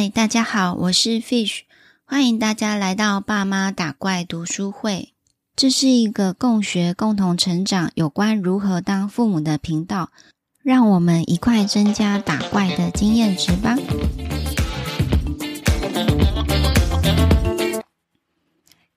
嗨，大家好，我是 Fish，欢迎大家来到爸妈打怪读书会。这是一个共学、共同成长有关如何当父母的频道，让我们一块增加打怪的经验值吧。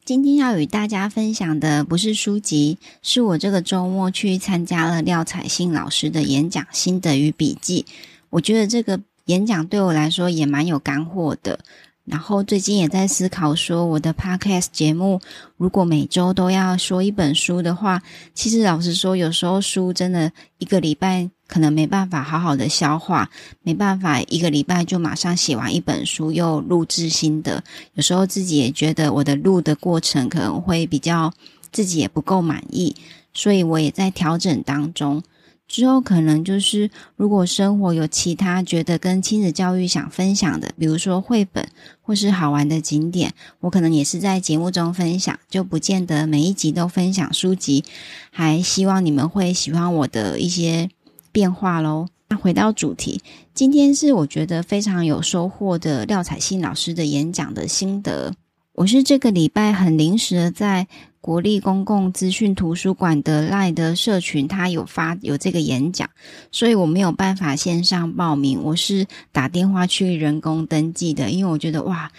今天要与大家分享的不是书籍，是我这个周末去参加了廖彩杏老师的演讲心得与笔记。我觉得这个演讲对我来说也蛮有干货的。然后最近也在思考说，我的 Podcast 节目如果每周都要说一本书的话，其实老实说，有时候书真的一个礼拜。可能没办法好好的消化，没办法一个礼拜就马上写完一本书，又录制新的。有时候自己也觉得我的录的过程可能会比较自己也不够满意，所以我也在调整当中。之后可能就是如果生活有其他觉得跟亲子教育想分享的，比如说绘本或是好玩的景点，我可能也是在节目中分享，就不见得每一集都分享书籍。还希望你们会喜欢我的一些。变化喽。那回到主题，今天是我觉得非常有收获的廖彩杏老师的演讲的心得。我是这个礼拜很临时的在国立公共资讯图书馆的赖的社群，他有发有这个演讲，所以我没有办法线上报名，我是打电话去人工登记的，因为我觉得哇。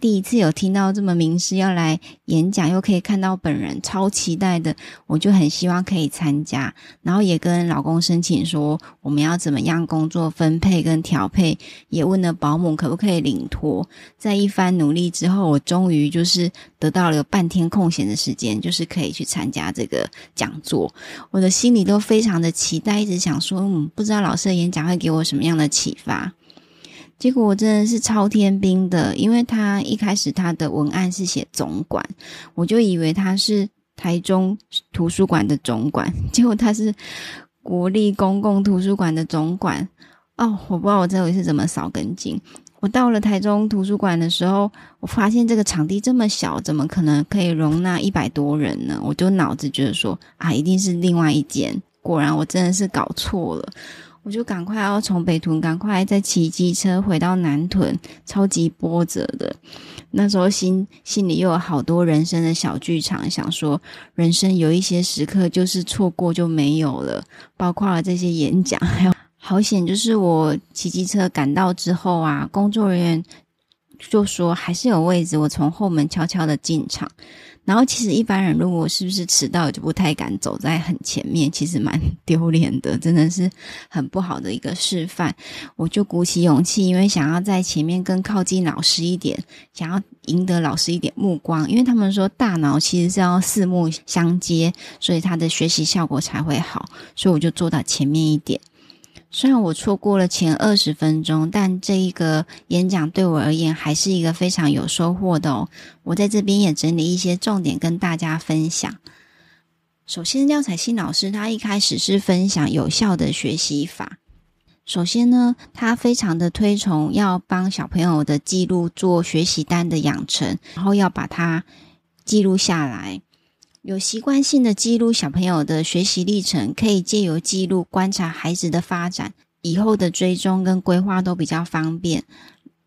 第一次有听到这么名师要来演讲，又可以看到本人，超期待的，我就很希望可以参加。然后也跟老公申请说，我们要怎么样工作分配跟调配，也问了保姆可不可以领托。在一番努力之后，我终于就是得到了半天空闲的时间，就是可以去参加这个讲座。我的心里都非常的期待，一直想说，嗯，不知道老师的演讲会给我什么样的启发。结果我真的是超天兵的，因为他一开始他的文案是写总管，我就以为他是台中图书馆的总管，结果他是国立公共图书馆的总管。哦，我不知道我这回是怎么少根筋。我到了台中图书馆的时候，我发现这个场地这么小，怎么可能可以容纳一百多人呢？我就脑子觉得说啊，一定是另外一间。果然我真的是搞错了。我就赶快要从北屯赶快再骑机车回到南屯，超级波折的。那时候心心里又有好多人生的小剧场，想说人生有一些时刻就是错过就没有了，包括了这些演讲，还有好险，就是我骑机车赶到之后啊，工作人员就说还是有位置，我从后门悄悄的进场。然后其实一般人如果是不是迟到，就不太敢走在很前面，其实蛮丢脸的，真的是很不好的一个示范。我就鼓起勇气，因为想要在前面更靠近老师一点，想要赢得老师一点目光，因为他们说大脑其实是要四目相接，所以他的学习效果才会好，所以我就坐到前面一点。虽然我错过了前二十分钟，但这一个演讲对我而言还是一个非常有收获的哦。我在这边也整理一些重点跟大家分享。首先，廖彩杏老师他一开始是分享有效的学习法。首先呢，他非常的推崇要帮小朋友的记录做学习单的养成，然后要把它记录下来。有习惯性的记录小朋友的学习历程，可以借由记录观察孩子的发展，以后的追踪跟规划都比较方便。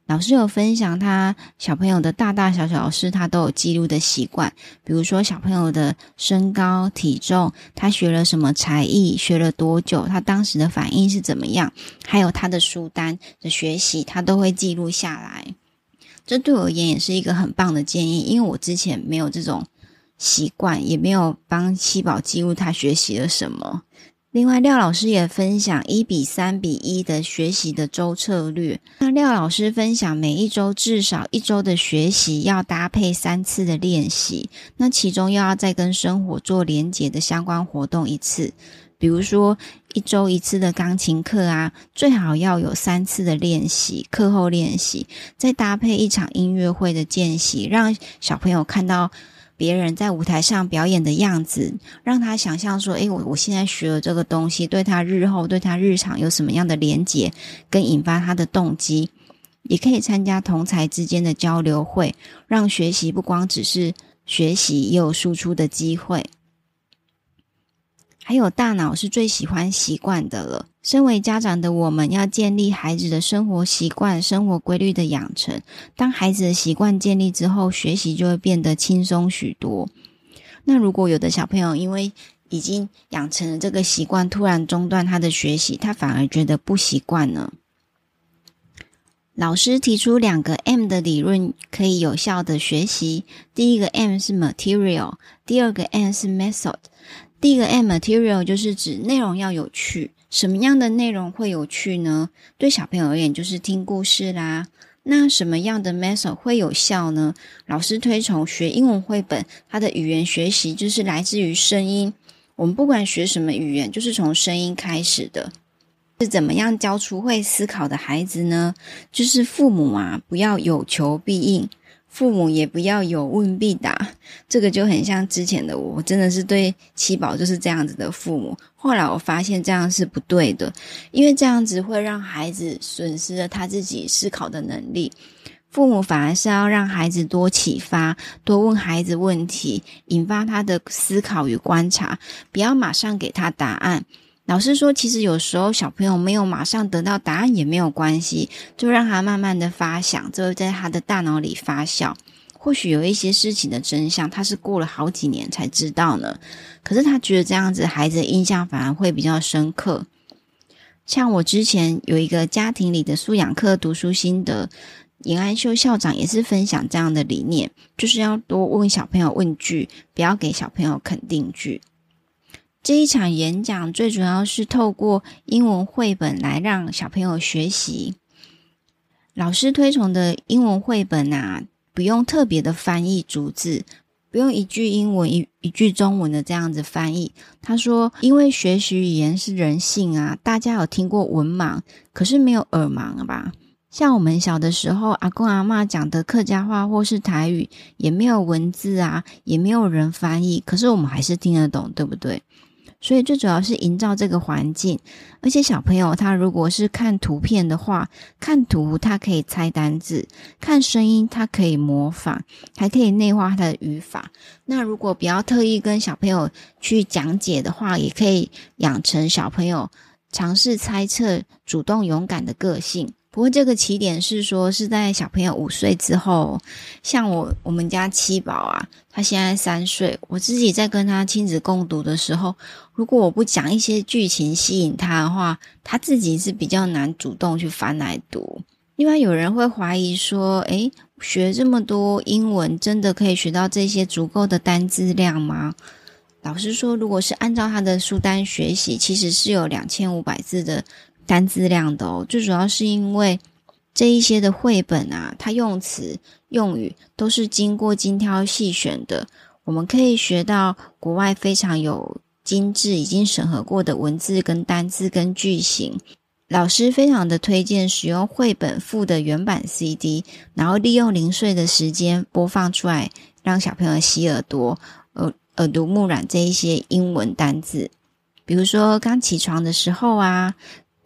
老师有分享他小朋友的大大小小事，他都有记录的习惯，比如说小朋友的身高、体重，他学了什么才艺，学了多久，他当时的反应是怎么样，还有他的书单的学习，他都会记录下来。这对我而言也是一个很棒的建议，因为我之前没有这种。习惯也没有帮七宝记录他学习了什么。另外，廖老师也分享一比三比一的学习的周策略。那廖老师分享每一周至少一周的学习要搭配三次的练习，那其中又要再跟生活做连结的相关活动一次。比如说一周一次的钢琴课啊，最好要有三次的练习，课后练习，再搭配一场音乐会的间隙，让小朋友看到。别人在舞台上表演的样子，让他想象说：“诶，我我现在学了这个东西，对他日后、对他日常有什么样的连结，跟引发他的动机。”也可以参加同才之间的交流会，让学习不光只是学习，也有输出的机会。还有大脑是最喜欢习惯的了。身为家长的我们要建立孩子的生活习惯、生活规律的养成。当孩子的习惯建立之后，学习就会变得轻松许多。那如果有的小朋友因为已经养成了这个习惯，突然中断他的学习，他反而觉得不习惯呢？老师提出两个 M 的理论，可以有效的学习。第一个 M 是 Material，第二个 M 是 Method。第一个 M Material 就是指内容要有趣。什么样的内容会有趣呢？对小朋友而言，就是听故事啦。那什么样的 Method 会有效呢？老师推崇学英文绘本，它的语言学习就是来自于声音。我们不管学什么语言，就是从声音开始的。是怎么样教出会思考的孩子呢？就是父母啊，不要有求必应，父母也不要有问必答。这个就很像之前的我，我真的是对七宝就是这样子的父母。后来我发现这样是不对的，因为这样子会让孩子损失了他自己思考的能力。父母反而是要让孩子多启发，多问孩子问题，引发他的思考与观察，不要马上给他答案。老师说，其实有时候小朋友没有马上得到答案也没有关系，就让他慢慢的发想，就会在他的大脑里发酵。或许有一些事情的真相，他是过了好几年才知道呢。可是他觉得这样子，孩子的印象反而会比较深刻。像我之前有一个家庭里的素养课读书心得，尹安秀校长也是分享这样的理念，就是要多问小朋友问句，不要给小朋友肯定句。这一场演讲最主要是透过英文绘本来让小朋友学习。老师推崇的英文绘本啊，不用特别的翻译逐字，不用一句英文一一句中文的这样子翻译。他说，因为学习语言是人性啊，大家有听过文盲，可是没有耳盲吧？像我们小的时候，阿公阿嬷讲的客家话或是台语，也没有文字啊，也没有人翻译，可是我们还是听得懂，对不对？所以最主要是营造这个环境，而且小朋友他如果是看图片的话，看图他可以猜单字，看声音他可以模仿，还可以内化他的语法。那如果不要特意跟小朋友去讲解的话，也可以养成小朋友尝试猜测、主动勇敢的个性。不过这个起点是说是在小朋友五岁之后，像我我们家七宝啊，他现在三岁，我自己在跟他亲子共读的时候，如果我不讲一些剧情吸引他的话，他自己是比较难主动去翻来读。另外有人会怀疑说，诶，学这么多英文，真的可以学到这些足够的单字量吗？老师说，如果是按照他的书单学习，其实是有两千五百字的。单字量的哦，最主要是因为这一些的绘本啊，它用词用语都是经过精挑细选的，我们可以学到国外非常有精致、已经审核过的文字跟单字跟句型。老师非常的推荐使用绘本附的原版 CD，然后利用零碎的时间播放出来，让小朋友洗耳朵，耳耳濡目染这一些英文单字。比如说刚起床的时候啊。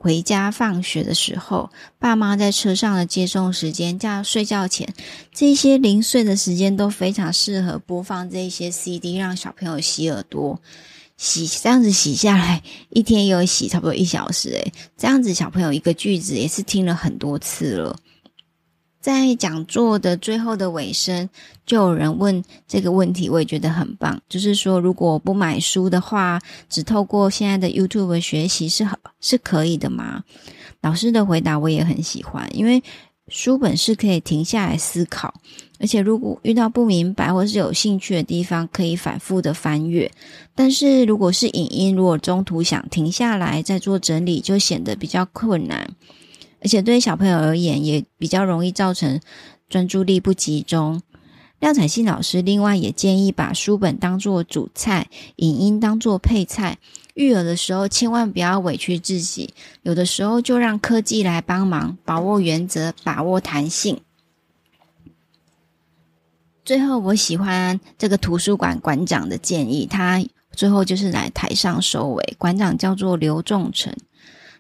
回家放学的时候，爸妈在车上的接送时间，加睡觉前，这些零碎的时间都非常适合播放这些 CD，让小朋友洗耳朵，洗这样子洗下来，一天有洗差不多一小时，诶，这样子小朋友一个句子也是听了很多次了。在讲座的最后的尾声，就有人问这个问题，我也觉得很棒。就是说，如果不买书的话，只透过现在的 YouTube 学习是是可以的吗？老师的回答我也很喜欢，因为书本是可以停下来思考，而且如果遇到不明白或是有兴趣的地方，可以反复的翻阅。但是如果是影音，如果中途想停下来再做整理，就显得比较困难。而且对小朋友而言，也比较容易造成专注力不集中。廖彩杏老师另外也建议把书本当作主菜，影音当作配菜。育儿的时候千万不要委屈自己，有的时候就让科技来帮忙，把握原则，把握弹性。最后，我喜欢这个图书馆馆长的建议，他最后就是来台上收尾。馆长叫做刘仲成。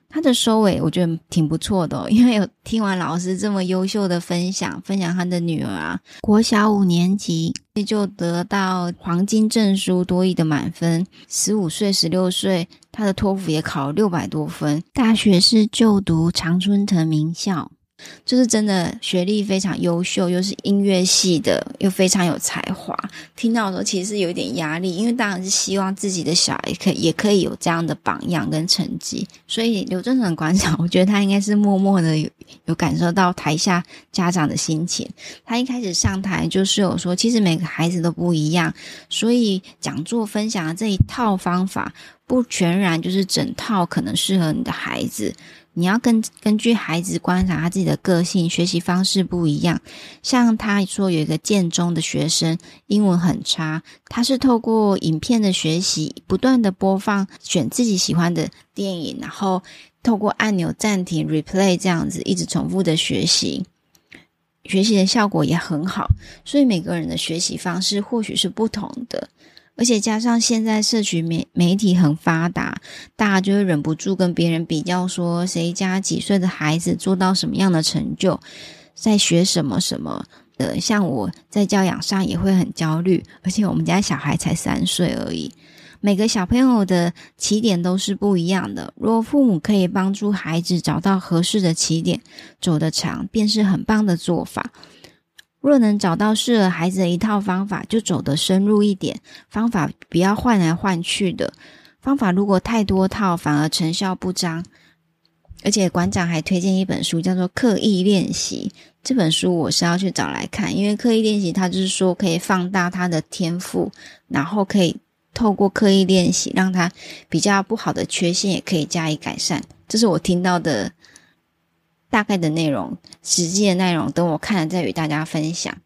他的收尾我觉得挺不错的，因为有听完老师这么优秀的分享，分享他的女儿啊，国小五年级就得到黄金证书，多益的满分，十五岁、十六岁，他的托福也考了六百多分，大学是就读常春藤名校。就是真的学历非常优秀，又是音乐系的，又非常有才华。听到的时候其实有一点压力，因为当然是希望自己的小孩可也可以有这样的榜样跟成绩。所以刘正成馆长，我觉得他应该是默默的有有感受到台下家长的心情。他一开始上台就是有说，其实每个孩子都不一样，所以讲座分享的这一套方法，不全然就是整套可能适合你的孩子。你要根根据孩子观察他自己的个性，学习方式不一样。像他说有一个建中的学生，英文很差，他是透过影片的学习，不断的播放，选自己喜欢的电影，然后透过按钮暂停、replay 这样子，一直重复的学习，学习的效果也很好。所以每个人的学习方式或许是不同的。而且加上现在社群媒媒体很发达，大家就会忍不住跟别人比较，说谁家几岁的孩子做到什么样的成就，在学什么什么的。像我在教养上也会很焦虑，而且我们家小孩才三岁而已，每个小朋友的起点都是不一样的。如果父母可以帮助孩子找到合适的起点，走得长，便是很棒的做法。若能找到适合孩子的一套方法，就走得深入一点。方法不要换来换去的，方法如果太多套，反而成效不彰。而且馆长还推荐一本书，叫做《刻意练习》。这本书我是要去找来看，因为刻意练习，它就是说可以放大他的天赋，然后可以透过刻意练习，让他比较不好的缺陷也可以加以改善。这是我听到的。大概的内容，实际的内容，等我看了再与大家分享。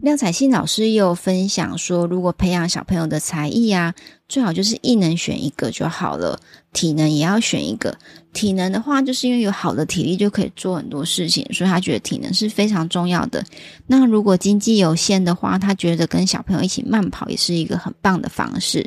廖彩杏老师也有分享说，如果培养小朋友的才艺啊，最好就是艺能选一个就好了，体能也要选一个。体能的话，就是因为有好的体力就可以做很多事情，所以他觉得体能是非常重要的。那如果经济有限的话，他觉得跟小朋友一起慢跑也是一个很棒的方式。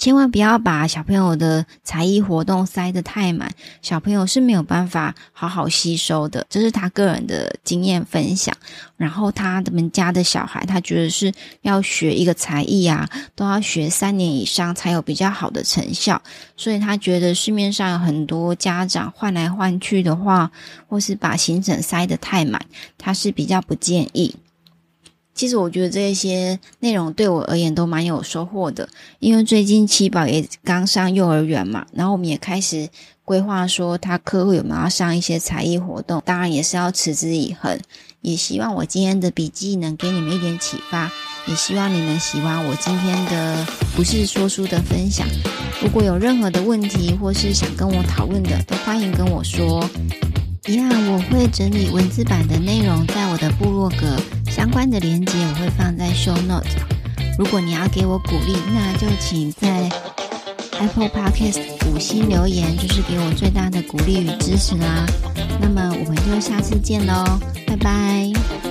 千万不要把小朋友的才艺活动塞得太满，小朋友是没有办法好好吸收的。这是他个人的经验分享。然后他们家的小孩，他觉得是要学一个才艺啊，都要学三年以上才有比较好的成效。所以他觉得市面上有很多家长换来换去的话，或是把行程塞得太满，他是比较不建议。其实我觉得这些内容对我而言都蛮有收获的，因为最近七宝也刚上幼儿园嘛，然后我们也开始规划说他课后有没有要上一些才艺活动，当然也是要持之以恒。也希望我今天的笔记能给你们一点启发，也希望你们喜欢我今天的不是说书的分享。如果有任何的问题或是想跟我讨论的，都欢迎跟我说。一样，我会整理文字版的内容在我的部落格，相关的连接我会放在 show note。如果你要给我鼓励，那就请在 Apple Podcast 五星留言，就是给我最大的鼓励与支持啦。那么我们就下次见喽，拜拜。